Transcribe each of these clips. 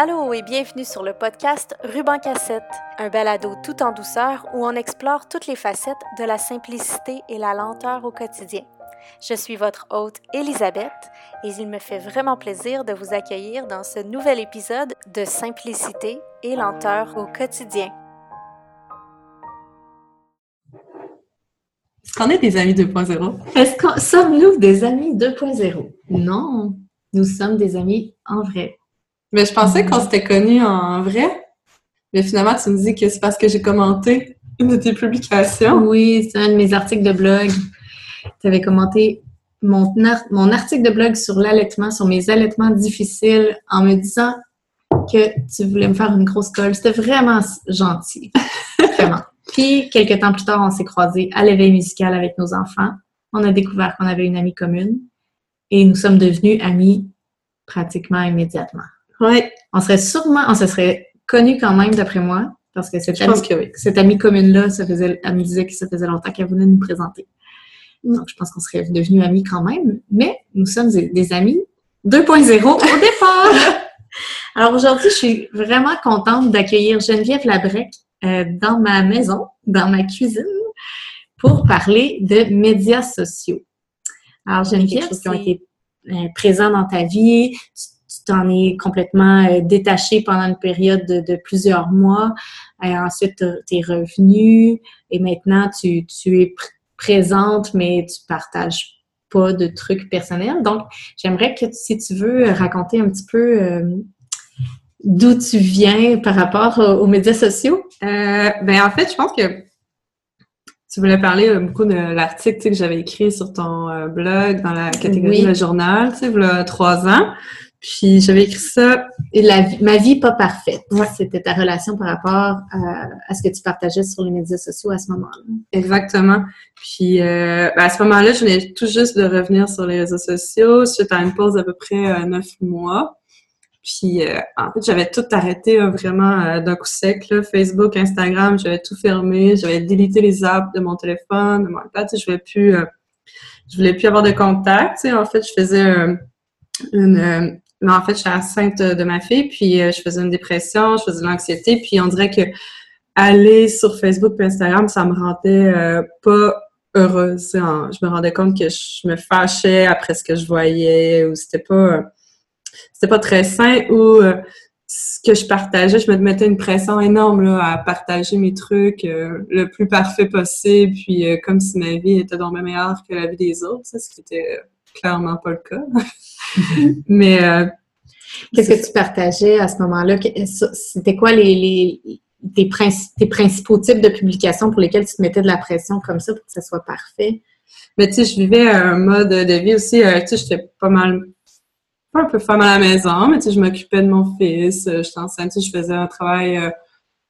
Allô et bienvenue sur le podcast Ruban Cassette, un balado tout en douceur où on explore toutes les facettes de la simplicité et la lenteur au quotidien. Je suis votre hôte Elisabeth et il me fait vraiment plaisir de vous accueillir dans ce nouvel épisode de Simplicité et lenteur au quotidien. Est-ce qu'on est des amis 2.0? Est-ce que sommes-nous des amis 2.0? Non, nous sommes des amis en vrai. Mais je pensais qu'on s'était connus en vrai. Mais finalement, tu me dis que c'est parce que j'ai commenté une de tes publications. Oui, c'est un de mes articles de blog. Tu avais commenté mon, mon article de blog sur l'allaitement, sur mes allaitements difficiles, en me disant que tu voulais me faire une grosse colle. C'était vraiment gentil. vraiment. Puis, quelques temps plus tard, on s'est croisés à l'éveil musical avec nos enfants. On a découvert qu'on avait une amie commune et nous sommes devenus amis pratiquement immédiatement. Oui. On serait sûrement, on se serait connus quand même, d'après moi, parce que cette, amie, pense que oui. cette amie commune-là, ça faisait, elle me disait que ça faisait longtemps qu'elle voulait nous présenter. Donc, je pense qu'on serait devenus amis quand même, mais nous sommes des, amis 2.0 au départ. Alors aujourd'hui, je suis vraiment contente d'accueillir Geneviève Labrec euh, dans ma maison, dans ma cuisine, pour parler de médias sociaux. Alors Geneviève, qui ont été euh, présents dans ta vie, tu t'en es complètement euh, détachée pendant une période de, de plusieurs mois. Et ensuite, tu es revenue et maintenant tu, tu es pr- présente, mais tu partages pas de trucs personnels. Donc, j'aimerais que si tu veux raconter un petit peu euh, d'où tu viens par rapport aux, aux médias sociaux. Euh, ben, en fait, je pense que tu voulais parler euh, beaucoup de l'article tu sais, que j'avais écrit sur ton euh, blog dans la catégorie Oui. Le Journal, tu sais, il y a trois ans. Puis j'avais écrit ça. Et la vie- ma vie pas parfaite. Ouais. C'était ta relation par rapport à, à ce que tu partageais sur les médias sociaux à ce moment-là. Exactement. Puis euh, ben, à ce moment-là, je venais tout juste de revenir sur les réseaux sociaux suite à une pause d'à peu près euh, neuf mois. Puis euh, en fait, j'avais tout arrêté euh, vraiment euh, d'un coup sec. Là. Facebook, Instagram, j'avais tout fermé. J'avais délité les apps de mon téléphone, de mon iPad. Je voulais plus, je voulais plus avoir de contact. En fait, je faisais une, mais en fait, je suis enceinte de ma fille, puis euh, je faisais une dépression, je faisais de l'anxiété, puis on dirait que aller sur Facebook et Instagram, ça me rendait euh, pas heureuse. Je me rendais compte que je me fâchais après ce que je voyais, ou c'était pas c'était pas très sain, ou euh, ce que je partageais, je me mettais une pression énorme là, à partager mes trucs le plus parfait possible, puis comme si ma vie était donc bien meilleure que la vie des autres, ça, ce qui était clairement pas le cas. Mais euh, Qu'est-ce que tu partageais à ce moment-là? Que- C'était quoi les, les- tes, princi- tes principaux types de publications pour lesquels tu te mettais de la pression comme ça pour que ça soit parfait? Mais tu sais, je vivais un mode de vie aussi, euh, tu sais, j'étais pas mal, pas un peu femme à la maison, mais tu sais, je m'occupais de mon fils, euh, j'étais enceinte, tu sais, je faisais un travail euh,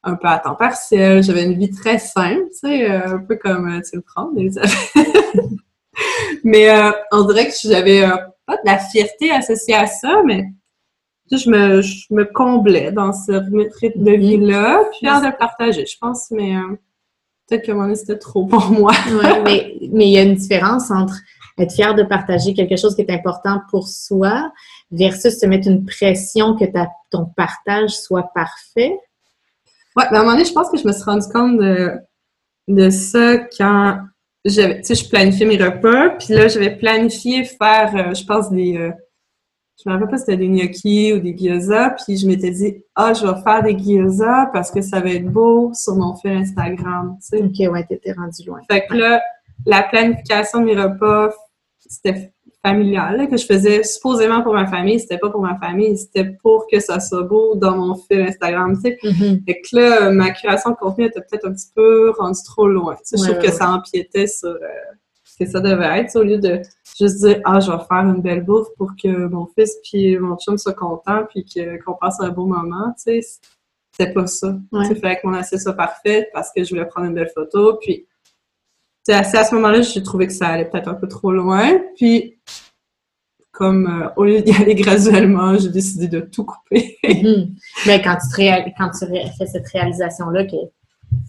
un peu à temps partiel, j'avais une vie très simple, tu sais, euh, un peu comme euh, tu le prends. mais euh, on dirait que j'avais euh, pas de la fierté associée à ça, mais je me, je me comblais dans ce rythme de Mhm. vie-là, puis hâte de partager, je pense, mais euh, peut-être que mon c'était trop pour moi. Ouais, mais mais il y a une différence entre être fier de partager quelque chose qui est important pour soi versus te mettre une pression que ta, ton partage soit parfait. Ouais, ben à un moment donné, je pense que je me suis rendu compte de, de ça quand j'avais, tu sais, je planifiais mes repas, puis là, j'avais planifié faire, euh, je pense, des, euh, je me rappelle pas si c'était des gnocchis ou des gyoza, puis je m'étais dit, ah, je vais faire des gyoza parce que ça va être beau sur mon fil Instagram, tu sais. Ok, ouais, t'étais rendu loin. Fait que là, la planification de mes repas, c'était familial, là, que je faisais supposément pour ma famille, c'était pas pour ma famille, c'était pour que ça soit beau dans mon fil Instagram, tu sais. Mhm. Fait que là, ma création de contenu était peut-être un petit peu rendue trop loin. Tu sais, je trouve ouais, que ça empiétait sur euh, ce que ça devait être, au lieu de juste dire ah je vais faire une belle bouffe pour que mon fils puis mon chum soient contents puis qu'on passe un beau moment. Tu sais, c'était pas ça. Tu sais, fait que mon assiette soit parfaite parce que je voulais prendre une belle photo. Puis c'est à ce moment-là, j'ai trouvé que ça allait peut-être un peu trop loin. Puis comme euh, au lieu d'y aller graduellement, j'ai décidé de tout couper. Mhm. Mais quand tu, te réal- quand tu ré- fais cette réalisation-là, que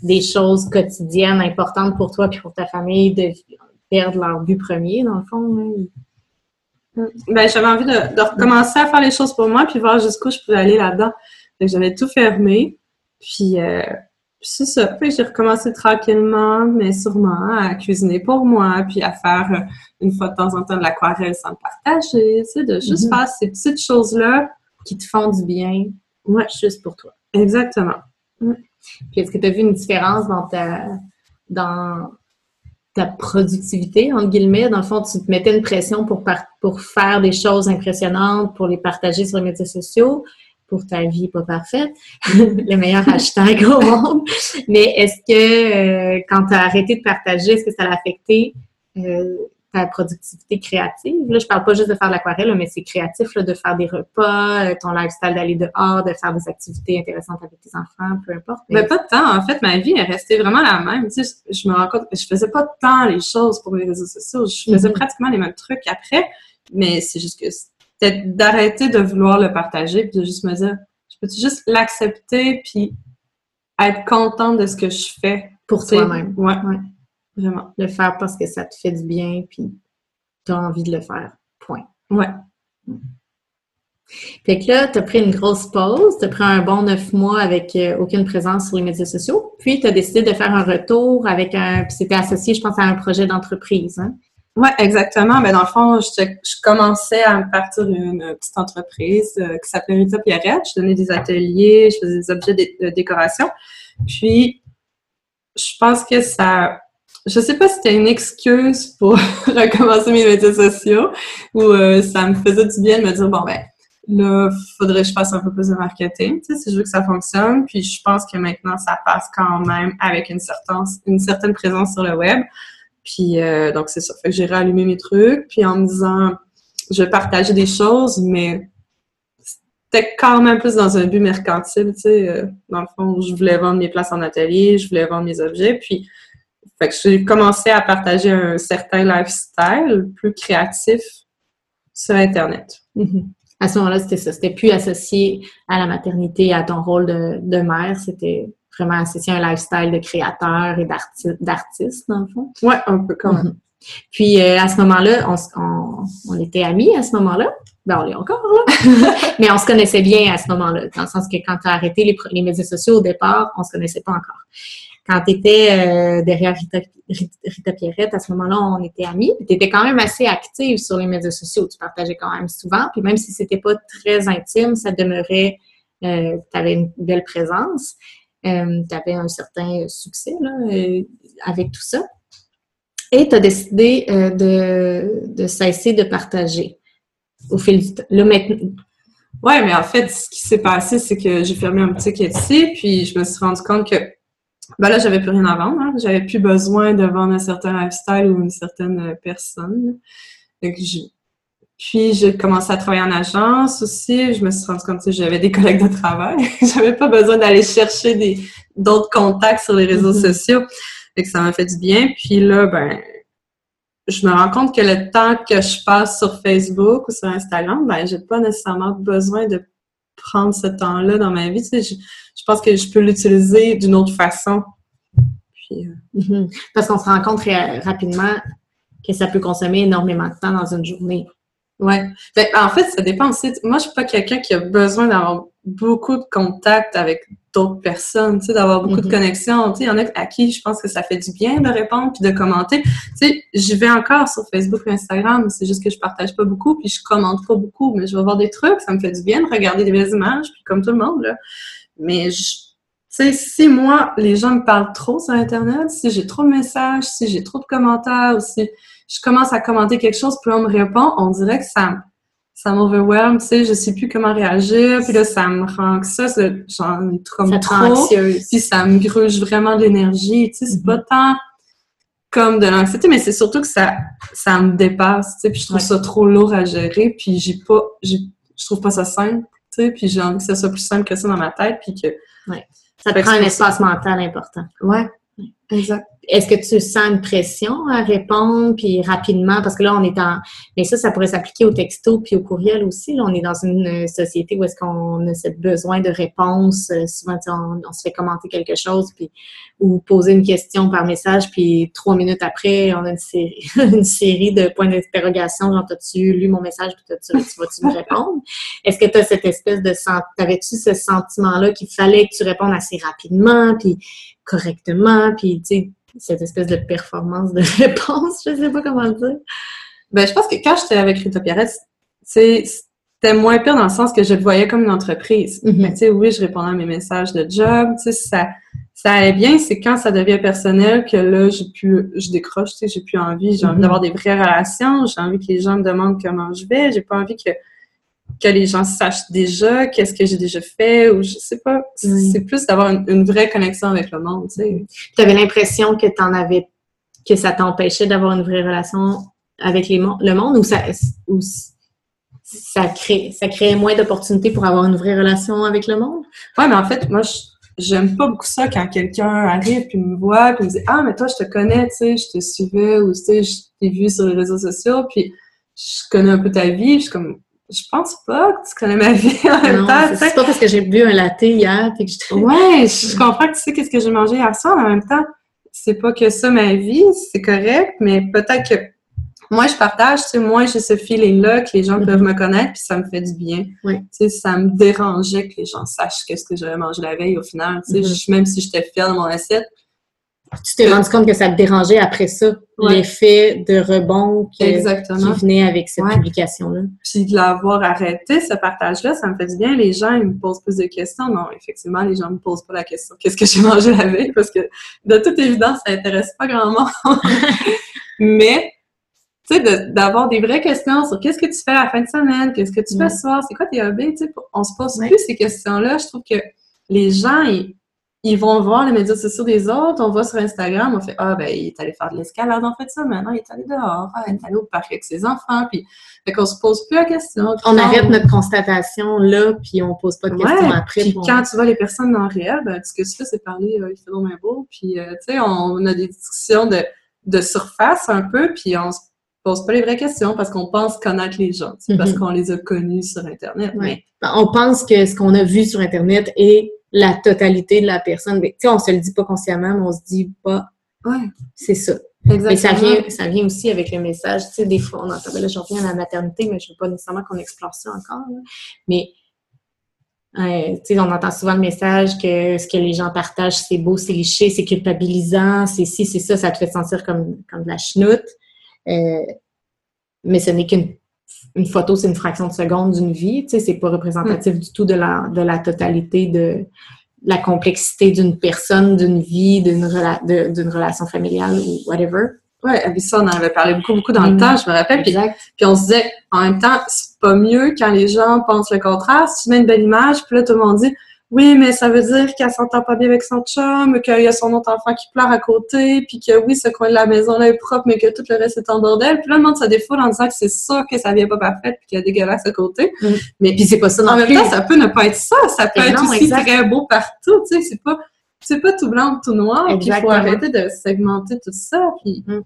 des choses quotidiennes importantes pour toi et pour ta famille de perdre leur but premier, dans le fond, hein, Ben, j'avais envie de, de recommencer à faire les choses pour moi, puis voir jusqu'où je pouvais aller là-dedans. J'avais tout fermé. Puis, euh, puis c'est ça. Puis j'ai recommencé tranquillement, mais sûrement, à cuisiner pour moi, puis à faire euh, une fois de temps en temps de l'aquarelle sans le partager, tu sais, de juste Mhm. faire ces petites choses-là. Qui te font du bien, Ouais, juste pour toi. exactement. Puis est-ce que tu as vu une différence dans ta, dans ta productivité, entre guillemets? Dans le fond, tu te mettais une pression pour, par- pour faire des choses impressionnantes, pour les partager sur les médias sociaux, pour ta vie pas parfaite, le meilleur hashtag au monde. Mais est-ce que euh, quand tu as arrêté de partager, est-ce que ça a affecté euh, ta productivité créative? Là, je parle pas juste de faire de l'aquarelle, mais c'est créatif là, de faire des repas, euh, ton lifestyle d'aller dehors, de faire des activités intéressantes avec tes enfants, peu importe. Ben, pas de temps. En fait, ma vie est restée vraiment la même. Tu sais, je, je me rends compte que je faisais pas tant les choses pour les réseaux sociaux. Je faisais Mhm. pratiquement les mêmes trucs après, mais c'est juste que c'était d'arrêter de vouloir le partager puis de juste me dire, je peux juste l'accepter puis être contente de ce que je fais. pour toi-même. Ouais. Ouais. Vraiment. Le faire parce que ça te fait du bien, puis tu as envie de le faire. Point. Ouais. Fait que là, tu as pris une grosse pause, tu as pris un bon neuf mois avec euh, aucune présence sur les médias sociaux, puis tu as décidé de faire un retour avec un. Puis c'était associé, je pense, à un projet d'entreprise. Hein? Ouais, exactement. Ben, dans le fond, je, commençais à partir une petite entreprise euh, qui s'appelait Rita Pierrette. Je donnais des ateliers, je faisais des objets de, de décoration. Puis, je pense que ça... Je sais pas si c'était une excuse pour recommencer mes médias sociaux ou euh, ça me faisait du bien de me dire, bon, ben, là, faudrait que je fasse un peu plus de marketing, tu sais, si je veux que ça fonctionne. Puis, je pense que maintenant, ça passe quand même avec une certaine, une certaine présence sur le web. Puis euh, donc c'est ça. Fait que j'ai rallumé mes trucs, puis en me disant je vais partager des choses, mais c'était quand même plus dans un but mercantile, tu sais. euh, dans le fond, je voulais vendre mes places en atelier, je voulais vendre mes objets, puis fait que j'ai commencé à partager un certain lifestyle plus créatif sur Internet. Mhm. À ce moment-là, c'était ça. C'était plus associé à la maternité, à ton rôle de, de mère. C'était vraiment associé à un lifestyle de créateur et d'arti- d'artiste, dans le fond. Ouais, un peu quand même. Mhm. Puis euh, à ce moment-là, on, on, on était amis à ce moment-là. Ben, on l'est encore, là. Mais on se connaissait bien à ce moment-là. Dans le sens que quand tu as arrêté les, les médias sociaux au départ, on se connaissait pas encore. Quand tu étais derrière Rita, Rita, Rita Pierrette, à ce moment-là, on était amis. Tu étais quand même assez active sur les médias sociaux. Tu partageais quand même souvent. Puis même si c'était pas très intime, ça demeurait... Euh, tu avais une belle présence. Euh, tu avais un certain succès là, euh, avec tout ça. Et tu as décidé euh, de, de cesser de partager au fil du temps. Maintenant, Ouais, mais en fait, ce qui s'est passé, c'est que j'ai fermé un petit Etsy, puis je me suis rendu compte que ben là, j'avais plus rien à vendre. Hein. J'avais plus besoin de vendre un certain lifestyle ou une certaine personne. Donc, Puis, j'ai commencé à travailler en agence aussi. Je me suis rendu compte que j'avais des collègues de travail. j'avais pas besoin d'aller chercher des d'autres contacts sur les réseaux Mhm. sociaux. Fait que ça m'a fait du bien. Puis là, ben, je me rends compte que le temps que je passe sur Facebook ou sur Instagram, ben, j'ai pas nécessairement besoin de prendre ce temps-là dans ma vie. Tu sais, je, je pense que je peux l'utiliser d'une autre façon. Puis, euh, Mhm. Parce qu'on se rend compte rapidement que ça peut consommer énormément de temps dans une journée. Ouais. Fait, en fait, ça dépend aussi. Moi, je suis pas quelqu'un qui a besoin d'avoir beaucoup de contacts avec d'autres personnes, tu sais, d'avoir beaucoup de connexions. Tu sais, il y en a à qui je pense que ça fait du bien de répondre puis de commenter. Tu sais, j'y vais encore sur Facebook et Instagram, c'est juste que je partage pas beaucoup puis je commente pas beaucoup, mais je vais voir des trucs, ça me fait du bien de regarder des belles images puis comme tout le monde, là. Mais je, tu sais, si moi, les gens me parlent trop sur Internet, si j'ai trop de messages, si j'ai trop de commentaires, ou si je commence à commenter quelque chose, puis on me répond, on dirait que ça, ça m'overwhelm, tu sais, je sais plus comment réagir, puis là, ça me rend anxieuse, là, j'en ai ça trop, anxieuse. puis ça me gruge vraiment de l'énergie, tu sais, c'est Mhm. pas tant comme de l'anxiété, mais c'est surtout que ça, ça me dépasse, tu sais, puis je trouve Ouais. ça trop lourd à gérer, puis j'ai pas, je trouve pas ça simple, tu sais, puis j'ai envie que ça soit plus simple que ça dans ma tête, puis que Ça te que prend un espace mental important. Ouais, exact. Est-ce que tu sens une pression à répondre puis rapidement? Parce que là on est en mais ça ça pourrait s'appliquer au texto puis au courriel aussi là. On est dans une société où est-ce qu'on a ce besoin de réponse euh, souvent on, on, se fait commenter quelque chose puis ou poser une question par message puis trois minutes après on a une série une série de points d'interrogation genre t'as-tu lu mon message puis tu vas-tu me répondre? Est-ce que tu as cette espèce de t'avais-tu ce sentiment là qu'il fallait que tu répondes assez rapidement puis correctement puis tu cette espèce de performance de réponse, je sais pas comment le dire. Ben, je pense que quand j'étais avec Rita Pierrette, c'était moins pire dans le sens que je le voyais comme une entreprise. Mm-hmm. Mais tu sais, oui, je répondais à mes messages de job, tu sais, ça, ça allait bien. C'est quand ça devient personnel que là, j'ai pu, je décroche, tu sais, j'ai plus envie. J'ai envie mm-hmm. d'avoir des vraies relations. J'ai envie que les gens me demandent comment je vais. J'ai pas envie que que les gens sachent déjà qu'est-ce que j'ai déjà fait ou je sais pas. C'est plus d'avoir une, vraie connexion avec le monde, tu sais. Tu avais l'impression que tu avais que ça t'empêchait d'avoir une vraie relation avec les le monde ou ça ou ça crée ça créait moins d'opportunités pour avoir une vraie relation avec le monde? Ouais, mais en fait, moi j'aime pas beaucoup ça quand quelqu'un arrive puis me voit puis me dit "Ah, mais toi je te connais, tu sais, je te suivais ou tu sais, je t'ai vu sur les réseaux sociaux puis je connais un peu ta vie." Je suis comme je pense pas que tu connais ma vie en même temps. C'est pas parce que j'ai bu un latte hier puis que je Ouais, je comprends que tu sais qu'est-ce que j'ai mangé hier soir, mais en même temps, c'est pas que ça ma vie, c'est correct, mais peut-être que moi je partage, tu sais, moi j'ai ce feeling-là que les gens peuvent me connaître puis ça me fait du bien. Oui. Tu sais, ça me dérangeait que les gens sachent qu'est-ce que j'avais mangé la veille au final. Tu sais, mm-hmm. même si j'étais fière de mon assiette, tu t'es rendu compte que ça te dérangeait après ça, l'effet de rebond qui, venait avec cette publication-là. Puis de l'avoir arrêté, ce partage-là, ça me fait du bien. Les gens, ils me posent plus de questions. Non, effectivement, les gens me posent pas la question qu'est-ce que j'ai mangé la veille parce que de toute évidence, ça intéresse pas grand monde. Mais tu sais, d'avoir des vraies questions sur qu'est-ce que tu fais à la fin de semaine, qu'est-ce que tu fais ce soir, c'est quoi tes hobbies, tu sais, on se pose plus ces questions-là. Je trouve que les gens, ils, ils vont voir les médias sociaux des autres, on va sur Instagram, on fait Ah, ben, il est allé faire de l'escalade en fait ça, maintenant il est allé dehors, ah, il est allé au parc avec ses enfants, puis fait qu'on se pose plus la question. On arrête notre constatation là, puis on pose pas de questions après. Puis quand tu vois les personnes dans le réel, ben, ce que tu fais, c'est parler, euh, il fait vraiment beau, puis euh, tu sais, on, a des discussions de, de surface un peu, puis on se pose pas les vraies questions parce qu'on pense connaître les gens, parce mhm. qu'on les a connus sur Internet. Mais... Ben, on pense que ce qu'on a vu sur Internet est la totalité de la personne. Tu sais, on se le dit pas consciemment, mais on se dit pas, ouais. c'est ça. Exactement. Mais ça vient, ça vient aussi avec le message. Tu sais, des fois, on entend, ben là, je reviens à la maternité, mais je veux pas nécessairement qu'on explore ça encore. Mais, euh, tu sais, on entend souvent le message que ce que les gens partagent, c'est beau, c'est liché, c'est culpabilisant, c'est ci, c'est ça, ça te fait sentir comme, comme de la chenoute. Euh, mais ce n'est qu'une une photo, c'est une fraction de seconde d'une vie. Tu sais, c'est pas représentatif hmm. du tout de la, de la totalité de la complexité d'une personne, d'une vie, d'une d'une relation familiale ou whatever. Puis ça, on en avait parlé beaucoup, beaucoup dans le hmm. temps, je me rappelle. Puis, puis on se disait, en même temps, c'est pas mieux quand les gens pensent le contraire. Si tu mets une belle image, puis là, tout le monde dit, oui, mais ça veut dire qu'elle s'entend pas bien avec son chum, qu'il y a son autre enfant qui pleure à côté, puis que oui, ce coin de la maison-là est propre, mais que tout le reste est en bordel. Puis là, le monde se défoule en disant que c'est sûr que ça vient pas parfait, puis qu'il y a dégueulasse à côté. Mm. Mais puis c'est pas ça non En même temps, ça peut ne pas être ça. Ça peut être aussi très beau partout, tu sais. C'est pas, c'est pas tout blanc, tout noir. Puis il faut arrêter de segmenter tout ça. Puis, mm.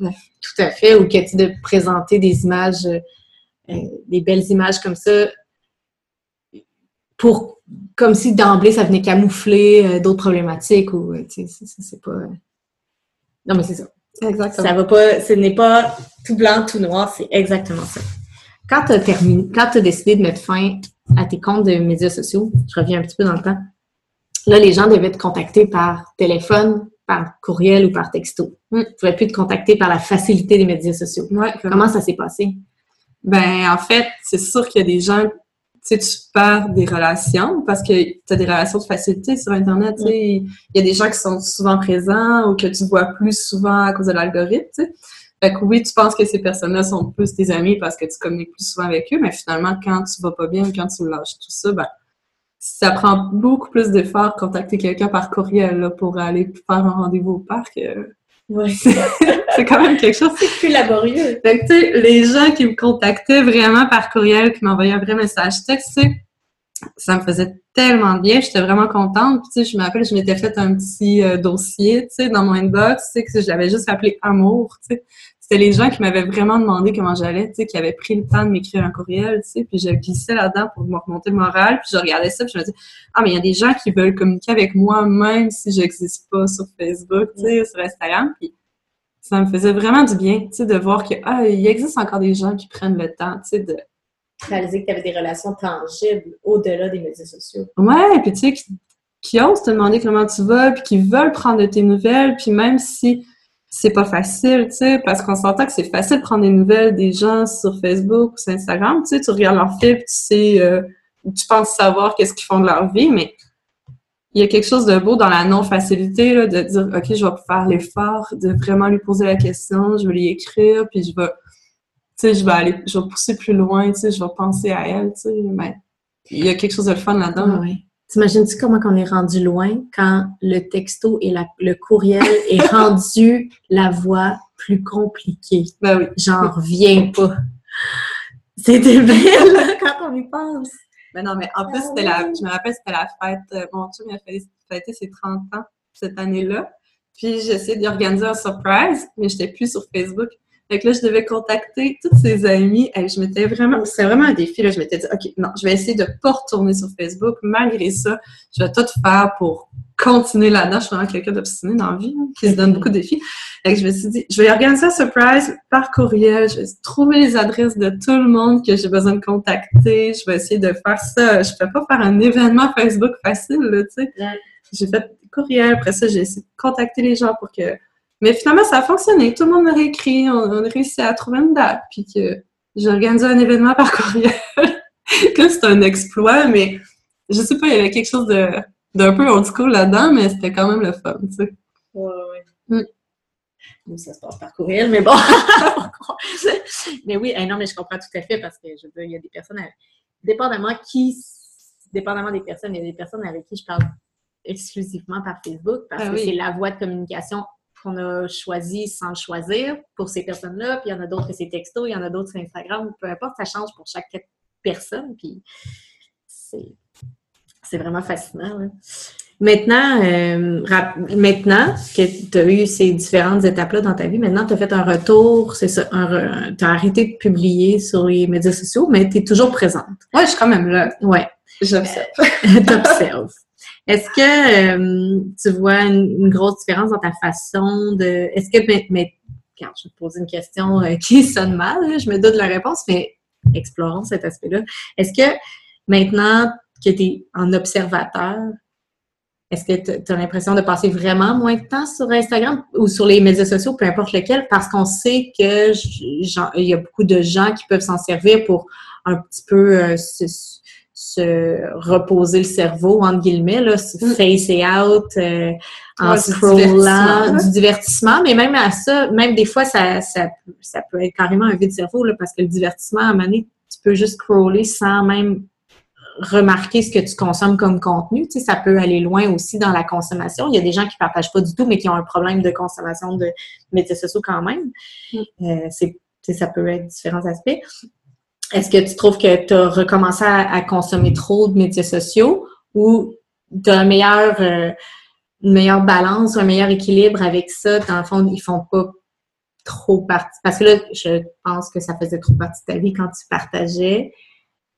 Tout à fait. Ou que tu de présenter des images, euh, des belles images comme ça pour comme si d'emblée ça venait camoufler euh, d'autres problématiques ou euh, tu sais c'est pas euh, non mais c'est ça. Exactement. Ça va pas ce n'est pas tout blanc tout noir c'est exactement ça. Quand tu as terminé quand tu as décidé de mettre fin à tes comptes de médias sociaux je reviens un petit peu dans le temps là les gens devaient te contacter par téléphone par courriel ou par texto. Mm. tu pouvais plus te contacter par la facilité des médias sociaux. Ouais, comment ça s'est passé? Ben en fait c'est sûr qu'il y a des gens tu perds des relations parce que tu as des relations de facilité sur Internet. Il y a des gens qui sont souvent présents ou que tu vois plus souvent à cause de l'algorithme. Fait que oui, tu penses que ces personnes-là sont plus tes amis parce que tu communiques plus souvent avec eux, mais finalement, quand tu vas pas bien, quand tu lâches tout ça, ben, ça prend beaucoup plus d'efforts contacter quelqu'un par courriel pour aller faire un rendez-vous au parc. Euh, Ouais. c'est quand même quelque chose. C'est plus laborieux. tu sais, les gens qui me contactaient vraiment par courriel, qui m'envoyaient un vrai message texte, ça me faisait tellement bien, j'étais vraiment contente. Puis, tu sais, je m'appelle, je m'étais fait un petit euh, dossier, tu sais, dans mon inbox, tu sais, que j'avais juste appelé amour, tu sais. C'était les gens qui m'avaient vraiment demandé comment j'allais, tu sais, qui avaient pris le temps de m'écrire un courriel, tu sais, puis je glissais là-dedans pour me remonter le moral, puis je regardais ça, puis je me disais, ah, mais il y a des gens qui veulent communiquer avec moi, même si j'existe pas sur Facebook, tu sais, sur Instagram, puis ça me faisait vraiment du bien, tu sais, de voir que, ah, il existe encore des gens qui prennent le temps, tu sais, de réaliser que tu avais des relations tangibles au-delà des médias sociaux. Ouais, puis tu sais, qui, qui, osent te demander comment tu vas, puis qui veulent prendre de tes nouvelles, puis même si c'est pas facile, tu sais, parce qu'on s'entend que c'est facile de prendre des nouvelles des gens sur Facebook ou sur Instagram, tu sais, tu regardes leur fil, tu sais, euh, tu penses savoir qu'est-ce qu'ils font de leur vie, mais il y a quelque chose de beau dans la non-facilité, là, de dire, OK, je vais faire l'effort de vraiment lui poser la question, je vais lui écrire, puis je vais tu sais, je vais aller, je vais pousser plus loin, tu sais, je vais penser à elle, tu sais, mais il y a quelque chose de fun là-dedans. oui. T'imagines-tu comment on est rendu loin quand le texto et le courriel est rendu la voie plus compliquée? Ben oui. J'en reviens pas. C'était belle quand on y pense. Ben non, mais en plus, c'était la, je me rappelle, c'était la fête, euh, mon chum, a fêté ses 30 ans cette année-là. Puis j'essayais d'organiser un surprise, mais j'étais plus sur Facebook. Fait que là, je devais contacter toutes ses amies. Et je m'étais vraiment, c'était vraiment un défi. Là. Je m'étais dit, OK, non, je vais essayer de pas retourner sur Facebook. Malgré ça, je vais tout faire pour continuer là-dedans. Je suis vraiment quelqu'un d'obstiné dans la vie, hein, qui se donne beaucoup de défis. Fait que je me suis dit, je vais organiser un surprise par courriel. Je vais trouver les adresses de tout le monde que j'ai besoin de contacter. Je vais essayer de faire ça. Je peux pas faire un événement Facebook facile, tu sais. J'ai fait courriel. Après ça, j'ai essayé de contacter les gens pour que mais finalement, ça a fonctionné. Tout le monde m'a réécrit. On, a réussi à trouver une date. Puis que j'ai organisé un événement par courriel. que c'est un exploit, mais je sais pas, il y avait quelque chose de d'un peu old school là-dedans, mais c'était quand même le fun, tu sais. Ouais, ouais. Mm. Ça se passe par courriel, mais bon. mais oui, non, mais je comprends tout à fait parce que je veux il y a des personnes, dépendamment qui, dépendamment des personnes, il y a des personnes avec qui je parle exclusivement par Facebook parce ah que c'est la voie de communication qu'on a choisi sans le choisir pour ces personnes-là, puis il y en a d'autres que c'est texto, il y en a d'autres sur Instagram, peu importe, ça change pour chaque personne, puis c'est vraiment fascinant. Maintenant, euh, maintenant que tu as eu ces différentes étapes-là dans ta vie, maintenant tu as fait un retour, c'est ça, tu as arrêté de publier sur les médias sociaux, mais tu es toujours présente. Ouais, je suis quand même là. Ouais. J'observe. T'observes. Est-ce que euh, tu vois une, grosse différence dans ta façon de. Est-ce que. Mais, quand je vais te poser une question euh, qui sonne mal, je me doute de la réponse, mais explorons cet aspect-là. Est-ce que maintenant que tu es en observateur, est-ce que tu as l'impression de passer vraiment moins de temps sur Instagram ou sur les médias sociaux, peu importe lequel, parce qu'on sait que il y a beaucoup de gens qui peuvent s'en servir pour un petit peu euh, se reposer le cerveau, entre guillemets, là, se mm. face out, euh, en scrollant, du divertissement, mais même à ça, même des fois, ça, ça, ça peut être carrément un vide cerveau, là, parce que le divertissement, à un moment donné, tu peux juste scroller sans même remarquer ce que tu consommes comme contenu. Tu sais, ça peut aller loin aussi dans la consommation. Il y a des gens qui partagent pas du tout, mais qui ont un problème de consommation de médias sociaux quand même. Mm. Euh, c'est ça peut être différents aspects. Est-ce que tu trouves que tu as recommencé à, consommer trop de médias sociaux ou tu as euh, une meilleure balance ou un meilleur équilibre avec ça? Dans le fond, ils font pas trop partie. Parce que là, je pense que ça faisait trop partie de ta vie quand tu partageais.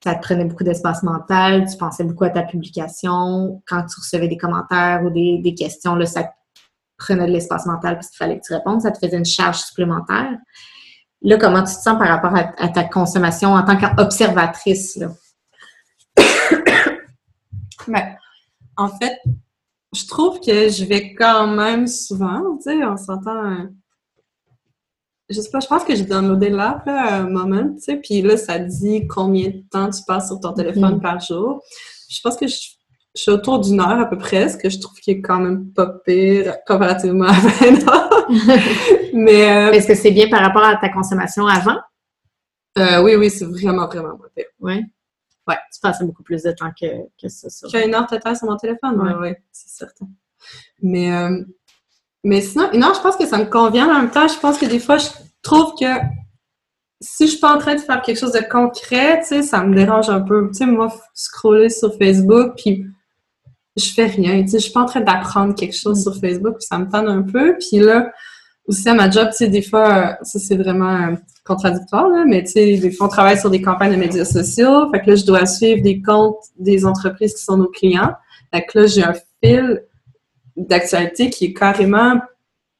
Ça te prenait beaucoup d'espace mental, tu pensais beaucoup à ta publication. Quand tu recevais des commentaires ou des, des questions, là, ça prenait de l'espace mental parce qu'il fallait que tu répondes. Ça te faisait une charge supplémentaire. Là, comment tu te sens par rapport à, ta consommation en tant qu'observatrice? ben, en fait, je trouve que je vais quand même souvent, tu sais, on s'entend. Je sais pas, je pense que j'ai downloadé l'app à un moment, tu sais, puis là, ça dit combien de temps tu passes sur ton téléphone mm-hmm. par jour. Je pense que je je suis autour d'une heure à peu près, ce que je trouve qui est quand même pas pire comparativement à 20 ans. Mais euh, est-ce que c'est bien par rapport à ta consommation avant? Euh, oui, oui, c'est vraiment, vraiment pas pire. Oui. Ouais, tu passais beaucoup plus de temps que, que ça. Sur... J'ai une heure totale sur mon téléphone, oui, ouais, c'est certain. Mais, euh, mais sinon, non, je pense que ça me convient en même temps. Je pense que des fois, je trouve que si je suis pas en train de faire quelque chose de concret, tu sais, ça me dérange un peu. Tu sais, moi, scroller sur Facebook, puis je fais rien. Tu sais, je suis pas en train d'apprendre quelque chose sur Facebook, puis ça me tente un peu. Puis là, aussi à ma job, tu sais, des fois, ça c'est vraiment euh, contradictoire, là, mais tu sais, des fois, on travaille sur des campagnes de médias sociaux. Fait que là, je dois suivre des comptes des entreprises qui sont nos clients. Fait que là, j'ai un fil d'actualité qui est carrément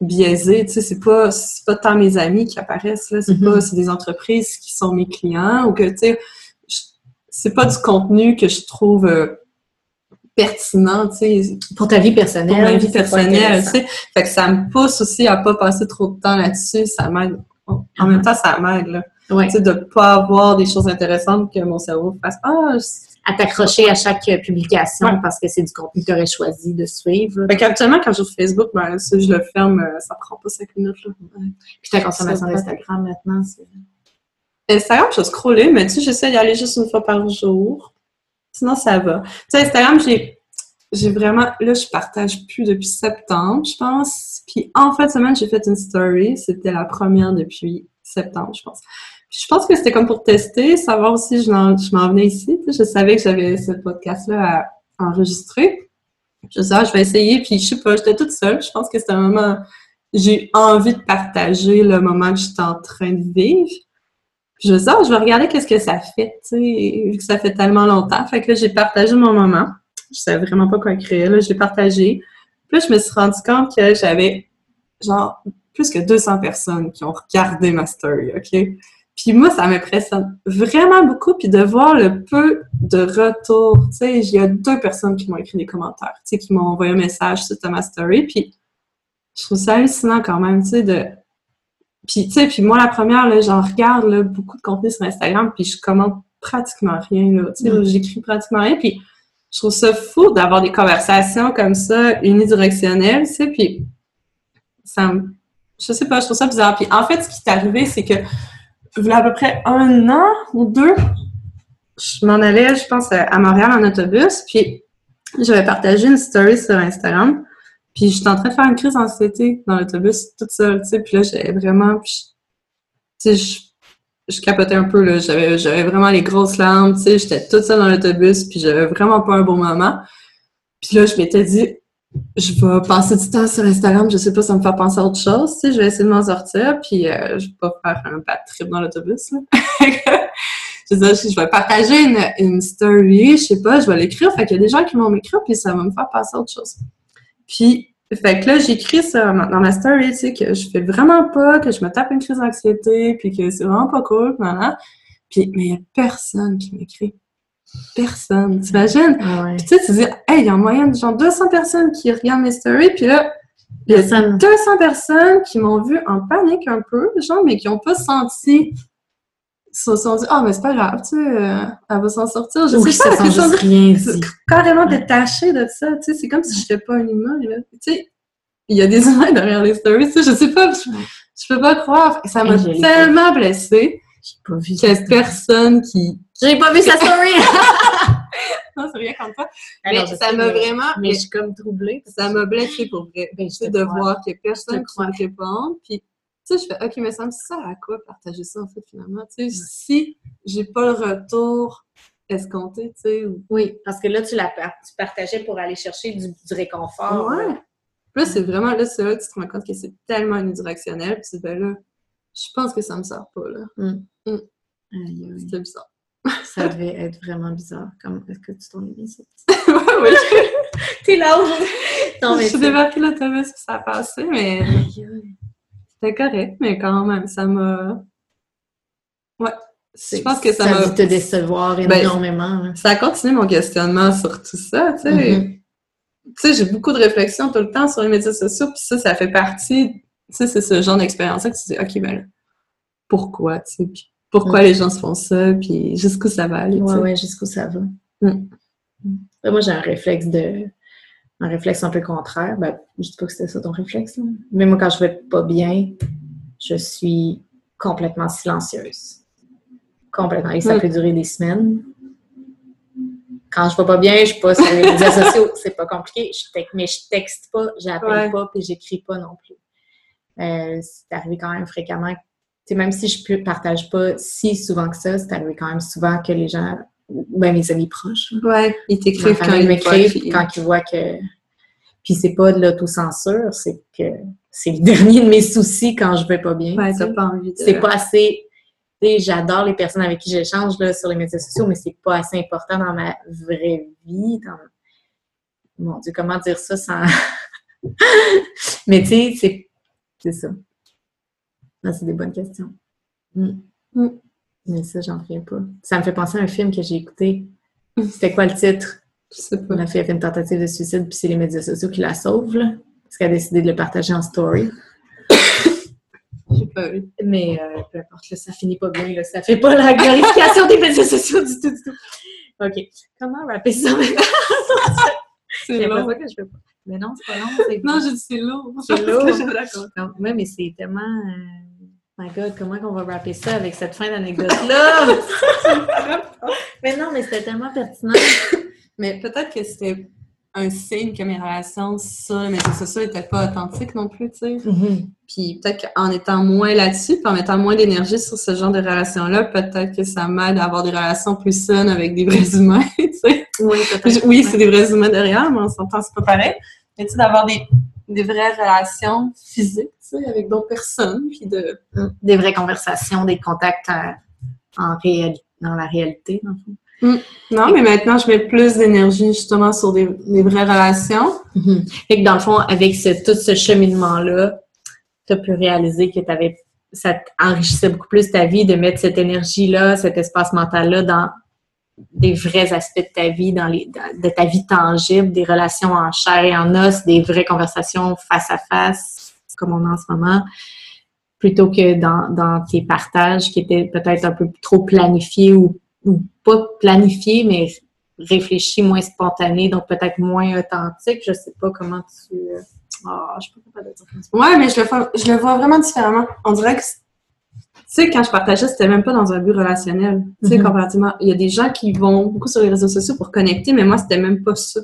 biaisé, tu sais, c'est pas, c'est pas tant mes amis qui apparaissent, là, c'est Mhm. pas, c'est des entreprises qui sont mes clients, ou que, tu sais, c'est pas du contenu que je trouve euh, pertinent, tu sais, Pour ta vie personnelle. pour ma vie personnelle, tu sais. Fait que ça me pousse aussi à pas passer trop de temps là-dessus, ça m'aide. En même temps, ça m'aide, là. Ouais. Tu sais, de pas avoir des choses intéressantes que mon cerveau fasse, ah, je- À t'accrocher à chaque euh, publication Ouais. parce que c'est du contenu que tu aurais choisi de suivre. là. Fait qu'habituellement, quand j'ouvre Facebook, ben, si je le ferme, euh, ça prend pas cinq minutes, là. Ouais. Puis ta consommation d'Instagram maintenant, c'est. Instagram, je scroller, mais tu sais, j'essaie d'y aller juste une fois par jour. Sinon, ça va. Instagram, j'ai, j'ai vraiment, là, je partage plus depuis septembre, je pense. Puis en fin de semaine, j'ai fait une story. C'était la première depuis septembre, je pense. Puis je pense que c'était comme pour tester, savoir si je, m'en- venais ici. Je savais que j'avais ce podcast-là à enregistrer. Je sais, ah, je vais essayer. Puis je sais pas, j'étais toute seule. Je pense que c'était un moment, j'ai envie de partager le moment que j'étais en train de vivre. Je me ah, je vais regarder qu'est-ce que ça fait, tu sais, vu que ça fait tellement longtemps. Fait que là, j'ai partagé mon moment. Je savais vraiment pas quoi écrire, là, je l'ai partagé. Puis là, je me suis rendu compte que j'avais, genre, plus que 200 personnes qui ont regardé ma story, OK? Puis moi, ça m'impressionne vraiment beaucoup, puis de voir le peu de retours. Tu sais, il y a deux personnes qui m'ont écrit des commentaires, tu sais, qui m'ont envoyé un message à ma story, puis je trouve ça hallucinant quand même, tu sais, de... Puis, tu sais, puis moi, la première, là, j'en regarde là, beaucoup de contenu sur Instagram, puis je commente pratiquement rien, là, tu sais, Mm. j'écris pratiquement rien, puis je trouve ça fou d'avoir des conversations comme ça, unidirectionnelles, tu sais, puis ça me... Je sais pas, je trouve ça bizarre. Puis en fait, ce qui est arrivé, c'est que il y a à peu près un an ou deux, je m'en allais, je pense, à Montréal en autobus, puis j'avais partagé une story sur Instagram, puis j'étais en train de faire une crise d'anxiété dans l'autobus toute seule, tu sais, puis là, j'avais vraiment... puis Tu sais, je, je capotais un peu, là, j'avais j'avais vraiment les grosses larmes, tu sais, j'étais toute seule dans l'autobus, puis j'avais vraiment pas un bon moment. Puis là, je m'étais dit, je vais passer du temps sur Instagram, je sais pas, ça me fait penser à autre chose, tu sais, je vais essayer de m'en sortir, puis euh, je vais pas faire un bad trip dans l'autobus, là. je vais partager une, une story, je sais pas, je vais l'écrire, fait qu'il y a des gens qui vont m'écrire, puis ça va me faire passer à autre chose. Puis, fait que là, j'écris ça dans ma- story, tu sais, que je fais vraiment pas, que je me tape une crise d'anxiété, puis que c'est vraiment pas cool, voilà. Puis, mais il y a personne qui m'écrit. Personne, t'imagines? Ah ouais. Puis tu sais, tu dis, hey, il y a en moyenne genre 200 personnes qui regardent mes stories, puis là, il y a Personne. 200 personnes qui m'ont vu en panique un peu, genre, mais qui n'ont pas senti. Se sont dit, ah, mais c'est pas grave, tu sais, euh, elle va s'en sortir. Je sais pas, chose juste rien dit. carrément détaché de ça, tu sais, c'est comme si je n'étais pas un humain, là. Tu sais, il y a des humains derrière les stories, tu sais, je sais pas, je, je peux pas croire. Ça m'a tellement blessée J'ai pas vu qu'il y a personne qui. J'ai pas vu sa story! Non, c'est rien contre toi. Ah Mais ça m'a vraiment. Mais je suis comme troublée. ça m'a blessée pour vrai. Ben, de crois. voir qu'il y a Je personne qui me répond. Puis, sais, je fais, OK, mais ça me sert à quoi partager ça, en fait, finalement? Tu sais, si j'ai pas le retour escompté, tu sais, ou... Oui, parce que là, tu, la par- tu partageais pour aller chercher du, du réconfort. Ouais. là. C'est vraiment, là, c'est là que tu te rends compte que c'est tellement unidirectionnel. Puis tu dis, ben là, je pense que ça me sert pas, là. Aïe, aïe. C'était bizarre. Ça devait être vraiment bizarre. Comme, est-ce que tu t'en es mis ça? ouais, ouais. T'es là où? Non, je suis débarquée l'autobus, puis ça a passé, mais Aïe, aïe. C'était correct. Mais quand même, ça m'a... Ouais. Je pense que ça a m'a... dû te décevoir Ben, énormément. hein. Ça a continué mon questionnement sur tout ça, tu sais. Mhm. Tu sais, j'ai beaucoup de réflexions tout le temps sur les médias sociaux, puis ça, ça fait partie... Tu sais, c'est ce genre d'expérience-là que tu dis, OK, ben là, pourquoi, tu sais, puis pourquoi Mhm. les gens se font ça, puis jusqu'où ça va aller, Ouais, sais. ouais, jusqu'où ça va. Mm. Ben, Moi, j'ai un réflexe de. Un réflexe un peu contraire. Ben, je dis pas que c'était ça ton réflexe, là. Mais moi, quand je vais pas bien, je suis complètement silencieuse. Complètement. Et ça peut durer des semaines. Quand je vais pas bien, je suis pas sur les médias sociaux. C'est pas compliqué. Je texte, mais je texte pas, j'appelle Ouais. pas, puis j'écris pas non plus. Euh, c'est arrivé quand même fréquemment. Même si je ne partage pas si souvent que ça, c'est arrivé quand même souvent que les gens, ben mes amis proches, Ouais, ils t'écrivent quand ils m'écrivent quand ils voient que. Puis c'est pas de l'autocensure, c'est que c'est le dernier de mes soucis quand je vais pas bien. Ouais, t'as pas envie de... c'est pas assez. Tu sais, j'adore les personnes avec qui j'échange sur les médias sociaux, mais c'est pas assez important dans ma vraie vie. Dans... Mon Dieu, comment dire ça sans. mais tu sais, c'est, ça. C'est des bonnes questions. Mm. Mm. Mais ça, j'en reviens pas. Ça me fait penser à un film que j'ai écouté. C'était quoi le titre? Je sais pas. La fille a fait une tentative de suicide, puis c'est les médias sociaux qui la sauvent, là, parce qu'elle a décidé de le partager en story. J'ai pas. Mais euh, peu importe, là, ça finit pas bien, là, ça fait pas la glorification des médias sociaux du tout, du tout. OK. Comment rapper ça? Maintenant? C'est long. l'impression que je fais pas. Mais non, c'est pas long. C'est Non, j'ai dit c'est lourd. C'est lourd. Je. Non, ouais, mais c'est tellement. euh, My God, comment qu'on va rapper ça avec cette fin d'anecdote-là? mais non, mais c'était tellement pertinent. Mais peut-être que c'était un signe que mes relations sur les médias sociaux n'étaient pas authentiques non plus, tu sais. Puis peut-être qu'en étant moins là-dessus, puis en mettant moins d'énergie sur ce genre de relations-là, peut-être que ça m'aide à avoir des relations plus saines avec des vrais humains, tu sais. Oui. Oui, c'est des vrais humains derrière, mais on s'entend, c'est pas pareil. Mais tu sais, d'avoir des, des vraies relations physiques, tu sais, avec d'autres personnes, puis de... Des vraies conversations, des contacts euh, en réel... dans la réalité, dans le fond. Non, mais maintenant, je mets plus d'énergie justement sur des, des vraies relations. Mhm. Fait que dans le fond, avec ce- tout ce cheminement-là, tu as pu réaliser que t'avais, ça enrichissait beaucoup plus ta vie de mettre cette énergie-là, cet espace mental-là dans des vrais aspects de ta vie, dans les, de ta vie tangible, des relations en chair et en os, des vraies conversations face à face, comme on a en ce moment, plutôt que dans, dans tes partages qui étaient peut-être un peu trop planifiés ou, pas planifiés, mais réfléchis, moins spontané, donc peut-être moins authentique. Je sais pas comment tu. Ah, je suis pas dire ça. Ouais, mais je le, je le vois vraiment différemment. On dirait que, tu sais, quand je partageais, c'était même pas dans un but relationnel. Tu sais, Mhm. comparativement, il y a des gens qui vont beaucoup sur les réseaux sociaux pour connecter, mais moi, c'était même pas ça.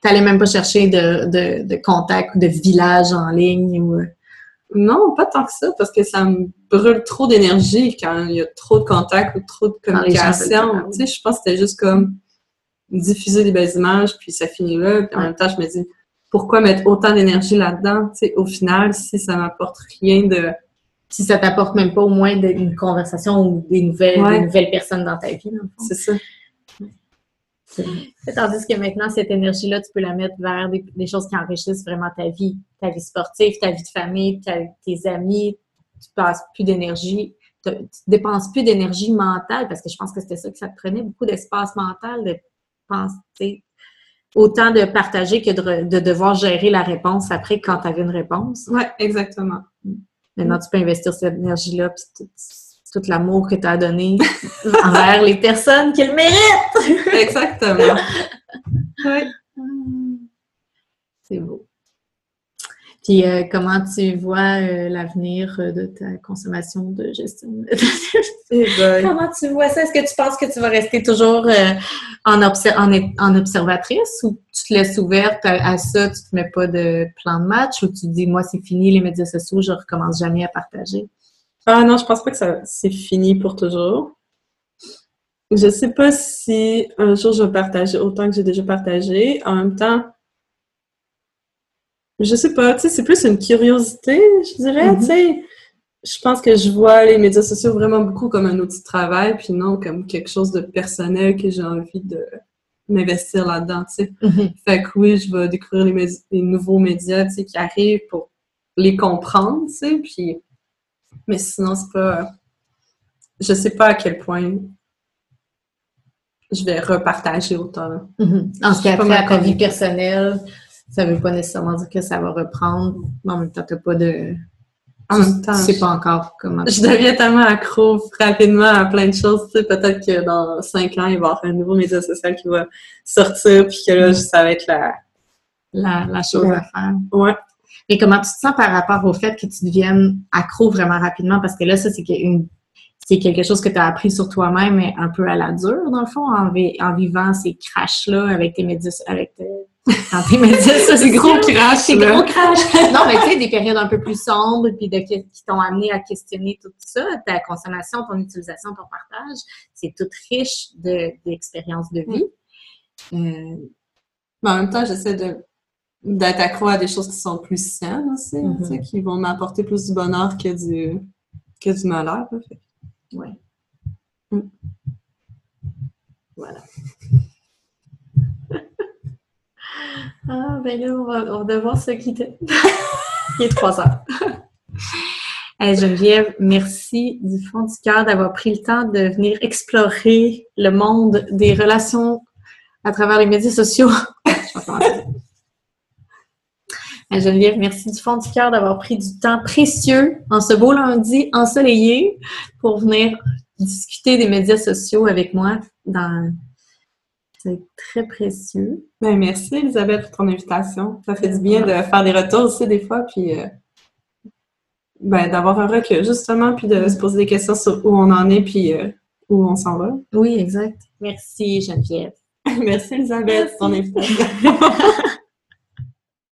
T'allais même pas chercher de, de, de contact ou de village en ligne ou. euh, Non, pas tant que ça, parce que ça me brûle trop d'énergie quand il y a trop de contacts ou trop de communication. Tu sais, je pense que c'était juste comme diffuser des belles images, puis ça finit là. Puis en Ouais. même temps, je me dis, pourquoi mettre autant d'énergie là-dedans? Tu sais, au final, si ça m'apporte rien de... Si ça t'apporte même pas au moins une conversation ou des nouvelles, Ouais. des nouvelles personnes dans ta vie. C'est ça. Tandis que maintenant, cette énergie-là, tu peux la mettre vers des, des choses qui enrichissent vraiment ta vie, ta vie sportive, ta vie de famille, ta- tes amis. Tu passes plus d'énergie, tu dépenses plus d'énergie mentale parce que je pense que c'était ça que ça te prenait, beaucoup d'espace mental de penser, autant de partager que de, de devoir gérer la réponse après quand tu avais une réponse. Ouais, exactement. Maintenant, tu peux investir cette énergie-là, puis tout, tout l'amour que tu as donné envers les personnes qui le méritent. Exactement. ouais. C'est beau. Puis, euh, comment tu vois euh, l'avenir euh, de ta consommation de gestion? Eh ben, comment tu vois ça? Est-ce que tu penses que tu vas rester toujours euh, en, obser- en, en observatrice ou tu te laisses ouverte à, à ça, tu te mets pas de plan de match ou tu dis, moi, c'est fini les médias sociaux, je recommence jamais à partager? Ah non, je pense pas que ça c'est fini pour toujours. Je sais pas si un jour je vais partager autant que j'ai déjà partagé. En même temps, je sais pas, tu sais, c'est plus une curiosité, je dirais, Mhm. tu sais. Je pense que je vois les médias sociaux vraiment beaucoup comme un outil de travail, puis non comme quelque chose de personnel que j'ai envie de m'investir là-dedans, tu sais. Fait que oui, je vais découvrir les, nouveaux médias, tu sais, qui arrivent pour les comprendre, tu sais, puis... Mais sinon, c'est pas... Je sais pas à quel point je vais repartager autant. Mhm. En ce qui a trait à ta vie personnelle, ça veut pas nécessairement dire que ça va reprendre, mais en même temps, t'as pas de... En même temps, tu sais je- pas encore comment... Je deviens tellement accro rapidement à plein de choses, tu sais, peut-être que dans cinq ans, il va y avoir un nouveau média social qui va sortir, puis que là, ça va être la... la, la chose Ouais. à faire. Ouais. Et comment tu te sens par rapport au fait que tu deviennes accro vraiment rapidement? Parce que là, ça, c'est une- c'est quelque chose que tu as appris sur toi-même, un peu à la dure, dans le fond, en, vi- en vivant ces crashs-là avec tes médias, avec tes- dans tes médias sociaux. C'est gros crash, C'est là. gros crash. Non, mais tu sais, des périodes un peu plus sombres, puis de, qui t'ont amené à questionner tout ça, ta consommation, ton utilisation, ton partage, c'est tout riche de- d'expériences de, vie. Euh, Mais en même temps, j'essaie de d'être accro à des choses qui sont plus saines aussi, sais, qui vont m'apporter plus du bonheur que du, que du malheur. là. Ouais. Mm. Voilà. ah, ben là, on va, on va devoir se quitter. Il est 3 heures. Hey, Geneviève, merci du fond du cœur d'avoir pris le temps de venir explorer le monde des relations à travers les médias sociaux. Geneviève, merci du fond du cœur d'avoir pris du temps précieux en ce beau lundi ensoleillé pour venir discuter des médias sociaux avec moi. Dans... C'est très précieux. Ben, merci Elisabeth pour ton invitation. Ça fait du bien de faire des retours aussi des fois, puis euh, ben, d'avoir un recul justement, puis de se poser des questions sur où on en est, puis euh, où on s'en va. Oui, exact. Merci, Geneviève. merci Elisabeth pour ton invitation.